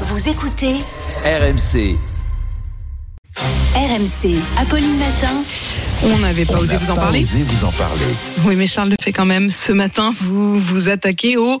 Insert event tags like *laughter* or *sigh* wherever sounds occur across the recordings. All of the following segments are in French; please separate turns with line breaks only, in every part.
Vous écoutez
RMC.
RMC. Apolline Matin.
On n'avait pas
On
osé vous en
pas
parler.
osé vous en parler.
Oui, mais Charles le fait quand même. Ce matin, vous vous attaquez au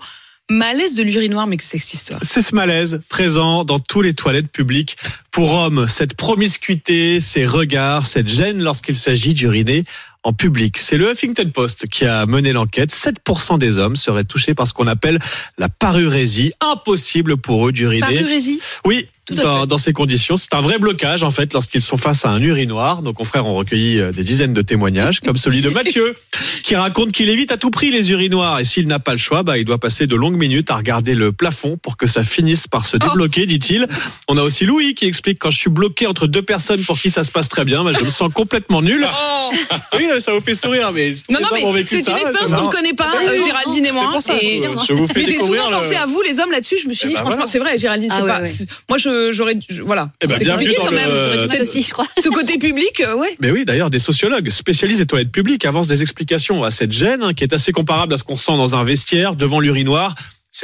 malaise de l'urinoir, mais que c'est cette histoire.
C'est ce malaise présent dans tous les toilettes publiques. Pour hommes, cette promiscuité, ces regards, cette gêne lorsqu'il s'agit d'uriner en public. C'est le Huffington Post qui a mené l'enquête. 7% des hommes seraient touchés par ce qu'on appelle la parurésie. Impossible pour eux d'uriner.
Parurésie.
Oui, dans, ces conditions, c'est un vrai blocage en fait lorsqu'ils sont face à un urinoir. Nos confrères ont recueilli euh, des dizaines de témoignages, comme celui de Mathieu, *laughs* qui raconte qu'il évite à tout prix les urinoirs et s'il n'a pas le choix, bah, il doit passer de longues minutes à regarder le plafond pour que ça finisse par se débloquer, dit-il. On a aussi Louis qui explique quand je suis bloqué entre deux personnes pour qui ça se passe très bien, bah, je me sens complètement nul.
Oh
Oui, *laughs* ça vous fait sourire, mais
non, non, mais
vécu
c'est
ça,
une expérience
je-
qu'on ne connaît pas, euh, Géraldine et moi. Et-
je, je vous fais
mais j'ai
découvrir.
souvent
le-
pensé à vous, les hommes, là-dessus. Je me suis dit,
ben
franchement,
voilà.
c'est vrai, Géraldine, c'est
Ah ouais,
pas.
ouais.
c'est- Moi, je- j'aurais. Voilà.
Eh ben,
C'est
bienvenue
quand
le-
même.
Aussi, je crois.
Ce côté public, euh, ouais.
Mais oui, d'ailleurs, des sociologues spécialisés des toilettes publiques avancent des explications à cette gêne hein, qui est assez comparable à ce qu'on ressent dans un vestiaire devant l'urinoir.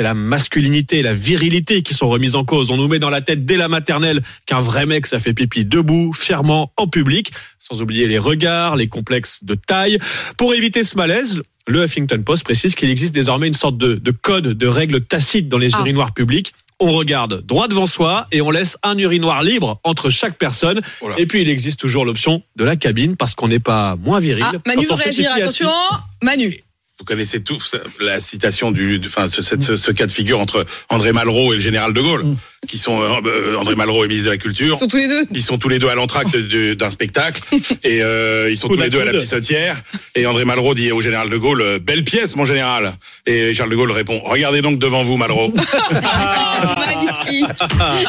C'est la masculinité et la virilité qui sont remises en cause. On nous met dans la tête dès la maternelle qu'un vrai mec, ça fait pipi debout, fièrement, en public, sans oublier les regards, les complexes de taille. Pour éviter ce malaise, le Huffington Post précise qu'il existe désormais une sorte de, de code, de règles tacites dans les
Ah.
urinoirs publics. On regarde droit devant soi et on laisse un urinoir libre entre chaque personne.
Voilà.
Et puis il existe toujours l'option de la cabine parce qu'on n'est pas moins viril.
Ah, Manu veut réagir. Attention, Manu.
Vous connaissez tous la citation du, du- enfin, ce, ce- ce cas de figure entre André Malraux et le général de Gaulle, qui sont euh, euh, André Malraux est ministre de la Culture.
Ils sont tous les deux.
Ils sont tous les deux à l'entracte *laughs* d'un spectacle et euh, ils sont tous les deux à la pissotière. Et André Malraux dit au général de Gaulle euh, belle pièce mon général. Et Charles de Gaulle répond regardez donc devant vous Malraux. *laughs*
Magnifique. *laughs*